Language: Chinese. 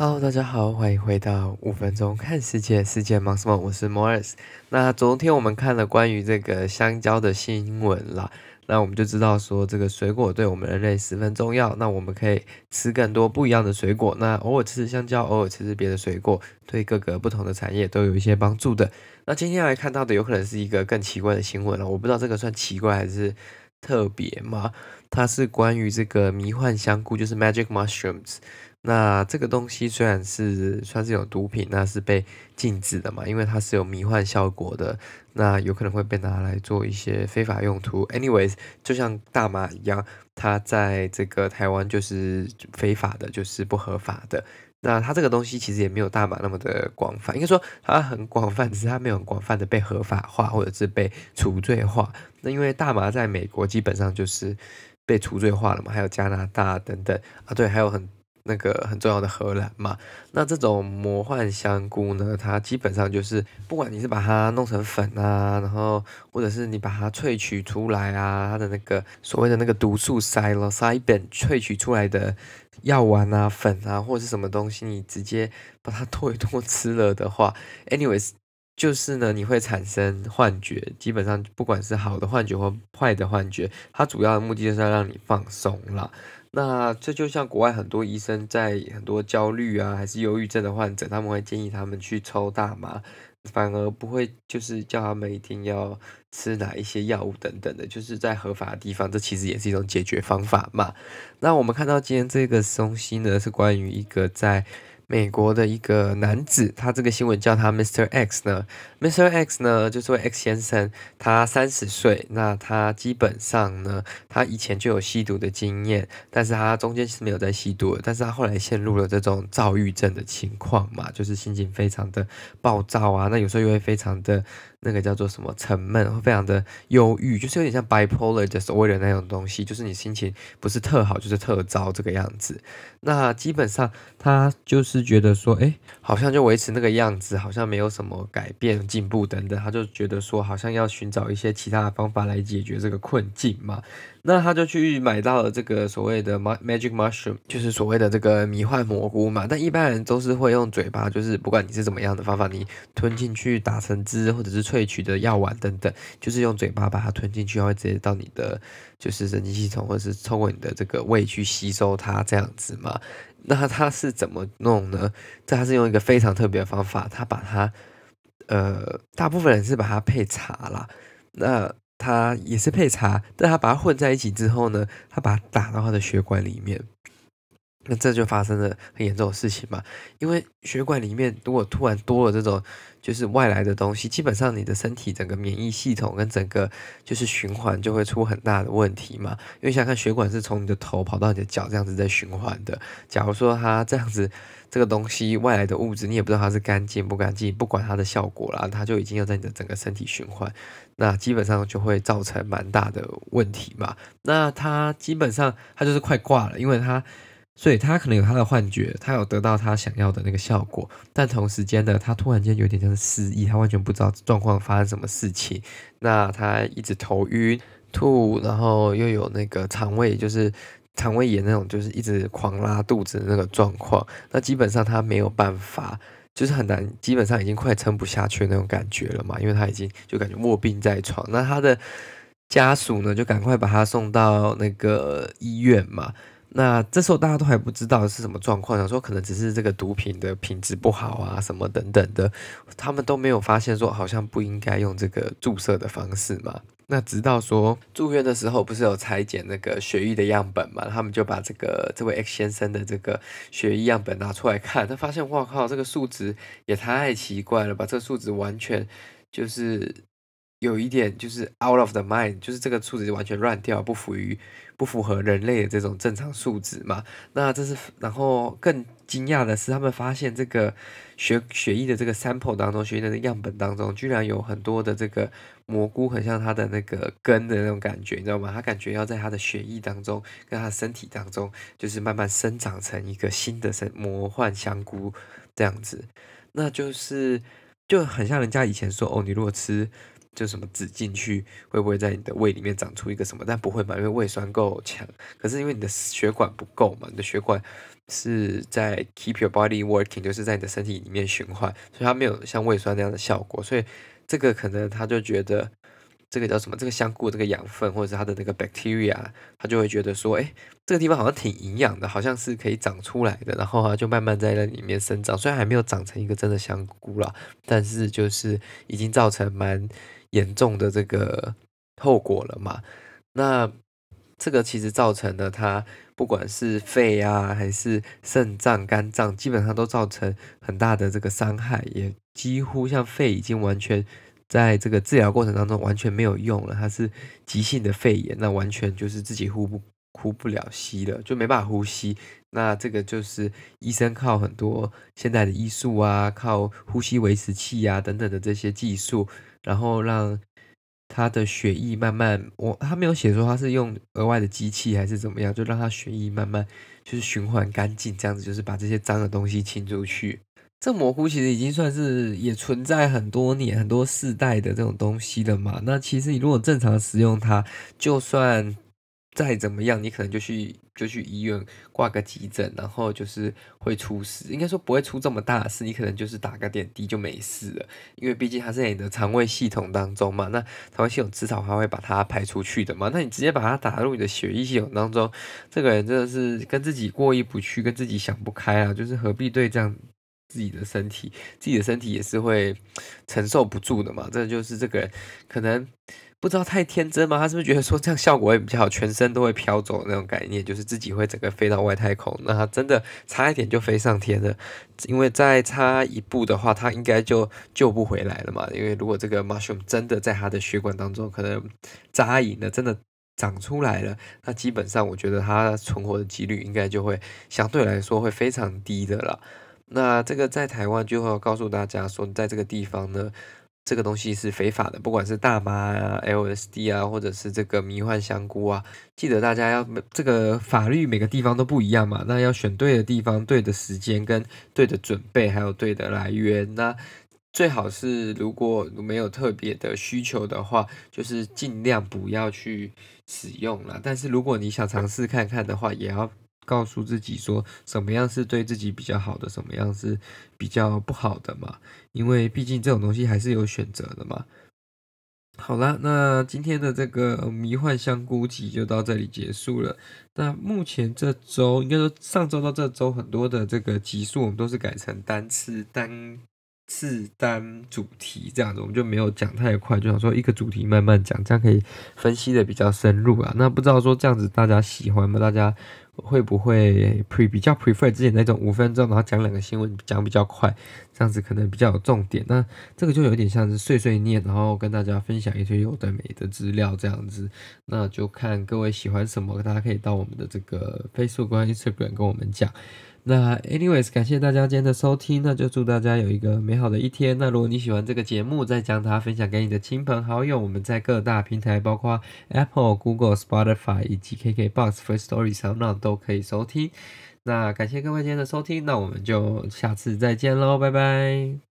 Hello，大家好，欢迎回到五分钟看世界，世界忙什么？我是 Morris。那昨天我们看了关于这个香蕉的新闻啦，那我们就知道说这个水果对我们人类十分重要。那我们可以吃更多不一样的水果，那偶尔吃吃香蕉，偶尔吃吃别的水果，对各个不同的产业都有一些帮助的。那今天来看到的有可能是一个更奇怪的新闻了，我不知道这个算奇怪还是特别吗？它是关于这个迷幻香菇，就是 Magic Mushrooms。那这个东西虽然是算是有毒品，那是被禁止的嘛，因为它是有迷幻效果的，那有可能会被拿来做一些非法用途。Anyways，就像大麻一样，它在这个台湾就是非法的，就是不合法的。那它这个东西其实也没有大麻那么的广泛，应该说它很广泛，只是它没有广泛的被合法化或者是被除罪化。那因为大麻在美国基本上就是被除罪化了嘛，还有加拿大等等啊，对，还有很。那个很重要的荷兰嘛，那这种魔幻香菇呢，它基本上就是不管你是把它弄成粉啊，然后或者是你把它萃取出来啊，它的那个所谓的那个毒素 psilocybin 萃取出来的药丸啊、粉啊，或者是什么东西，你直接把它剁一剁吃了的话，anyways，就是呢，你会产生幻觉，基本上不管是好的幻觉或坏的幻觉，它主要的目的就是要让你放松啦。那这就像国外很多医生在很多焦虑啊，还是忧郁症的患者，他们会建议他们去抽大麻，反而不会就是叫他们一定要吃哪一些药物等等的，就是在合法的地方，这其实也是一种解决方法嘛。那我们看到今天这个东西呢，是关于一个在。美国的一个男子，他这个新闻叫他 Mr. X 呢，Mr. X 呢就是位 X 先生，他三十岁，那他基本上呢，他以前就有吸毒的经验，但是他中间是没有在吸毒，但是他后来陷入了这种躁郁症的情况嘛，就是心情非常的暴躁啊，那有时候又会非常的。那个叫做什么沉闷，会非常的忧郁，就是有点像 bipolar 的所谓的那种东西，就是你心情不是特好，就是特糟这个样子。那基本上他就是觉得说，哎，好像就维持那个样子，好像没有什么改变、进步等等，他就觉得说，好像要寻找一些其他的方法来解决这个困境嘛。那他就去买到了这个所谓的 magic mushroom，就是所谓的这个迷幻蘑菇嘛。但一般人都是会用嘴巴，就是不管你是怎么样的方法，你吞进去打成汁，或者是萃取的药丸等等，就是用嘴巴把它吞进去，它会直接到你的就是神经系统，或者是透过你的这个胃去吸收它这样子嘛。那它是怎么弄呢？这他是用一个非常特别的方法，它把它呃，大部分人是把它配茶啦。那它也是配茶，但它把它混在一起之后呢，它把它打到它的血管里面，那这就发生了很严重的事情嘛。因为血管里面如果突然多了这种就是外来的东西，基本上你的身体整个免疫系统跟整个就是循环就会出很大的问题嘛。因为想想看血管是从你的头跑到你的脚这样子在循环的，假如说它这样子。这个东西外来的物质，你也不知道它是干净不干净，不管它的效果啦，它就已经要在你的整个身体循环，那基本上就会造成蛮大的问题嘛。那它基本上它就是快挂了，因为它，所以他可能有他的幻觉，他有得到他想要的那个效果，但同时间呢，他突然间有点像是失忆，他完全不知道状况发生什么事情，那他一直头晕吐，然后又有那个肠胃就是。肠胃炎那种就是一直狂拉肚子的那个状况，那基本上他没有办法，就是很难，基本上已经快撑不下去那种感觉了嘛，因为他已经就感觉卧病在床。那他的家属呢，就赶快把他送到那个医院嘛。那这时候大家都还不知道是什么状况，想说可能只是这个毒品的品质不好啊，什么等等的，他们都没有发现说好像不应该用这个注射的方式嘛。那直到说住院的时候，不是有裁剪那个血液的样本嘛？他们就把这个这位 X 先生的这个血液样本拿出来看，他发现哇靠，这个数值也太奇怪了吧！这个数值完全就是有一点就是 out of the mind，就是这个数值完全乱掉，不符于不符合人类的这种正常数值嘛。那这是然后更惊讶的是，他们发现这个血血液的这个 sample 当中，血液的样本当中，居然有很多的这个。蘑菇很像它的那个根的那种感觉，你知道吗？它感觉要在它的血液当中，跟它的身体当中，就是慢慢生长成一个新的生魔幻香菇这样子。那就是就很像人家以前说哦，你如果吃就什么籽进去，会不会在你的胃里面长出一个什么？但不会嘛，因为胃酸够强。可是因为你的血管不够嘛，你的血管是在 keep your body working，就是在你的身体里面循环，所以它没有像胃酸那样的效果。所以这个可能他就觉得。这个叫什么？这个香菇这个养分，或者是它的那个 bacteria，它就会觉得说，哎，这个地方好像挺营养的，好像是可以长出来的，然后它就慢慢在那里面生长。虽然还没有长成一个真的香菇啦，但是就是已经造成蛮严重的这个后果了嘛。那这个其实造成了他不管是肺啊，还是肾脏、肝脏，基本上都造成很大的这个伤害，也几乎像肺已经完全。在这个治疗过程当中完全没有用了，它是急性的肺炎，那完全就是自己呼不呼不了吸了，就没办法呼吸。那这个就是医生靠很多现代的医术啊，靠呼吸维持器啊等等的这些技术，然后让他的血液慢慢，我他没有写说他是用额外的机器还是怎么样，就让他血液慢慢就是循环干净，这样子就是把这些脏的东西清出去。这蘑菇其实已经算是也存在很多年、很多世代的这种东西了嘛。那其实你如果正常使用它，就算再怎么样，你可能就去就去医院挂个急诊，然后就是会出事。应该说不会出这么大的事，你可能就是打个点滴就没事了。因为毕竟它是在你的肠胃系统当中嘛，那肠胃系统至少还会把它排出去的嘛。那你直接把它打入你的血液系统当中，这个人真的是跟自己过意不去，跟自己想不开啊！就是何必对这样？自己的身体，自己的身体也是会承受不住的嘛。这就是这个可能不知道太天真吗，他是不是觉得说这样效果会比较好，全身都会飘走那种概念，就是自己会整个飞到外太空。那他真的差一点就飞上天了，因为再差一步的话，他应该就救不回来了嘛。因为如果这个 mushroom 真的在他的血管当中可能扎营了，真的长出来了，那基本上我觉得他存活的几率应该就会相对来说会非常低的了。那这个在台湾就会告诉大家说，在这个地方呢，这个东西是非法的，不管是大麻啊、LSD 啊，或者是这个迷幻香菇啊，记得大家要这个法律每个地方都不一样嘛，那要选对的地方、对的时间跟对的准备，还有对的来源。那最好是如果没有特别的需求的话，就是尽量不要去使用了。但是如果你想尝试看看的话，也要。告诉自己说什么样是对自己比较好的，什么样是比较不好的嘛？因为毕竟这种东西还是有选择的嘛。好啦，那今天的这个迷幻香菇集就到这里结束了。那目前这周，应该说上周到这周，很多的这个集数我们都是改成单次单次单主题这样子，我们就没有讲太快，就想说一个主题慢慢讲，这样可以分析的比较深入啊。那不知道说这样子大家喜欢吗？大家？会不会 pre 比较 prefer 之前那种五分钟，然后讲两个新闻，讲比较快，这样子可能比较有重点。那这个就有点像是碎碎念，然后跟大家分享一些有的没的资料这样子。那就看各位喜欢什么，大家可以到我们的这个 Facebook 跟 Instagram 跟我们讲。那 anyways，感谢大家今天的收听，那就祝大家有一个美好的一天。那如果你喜欢这个节目，再将它分享给你的亲朋好友。我们在各大平台，包括 Apple、Google、Spotify 以及 KKBox、First Story 上，那都可以收听。那感谢各位今天的收听，那我们就下次再见喽，拜拜。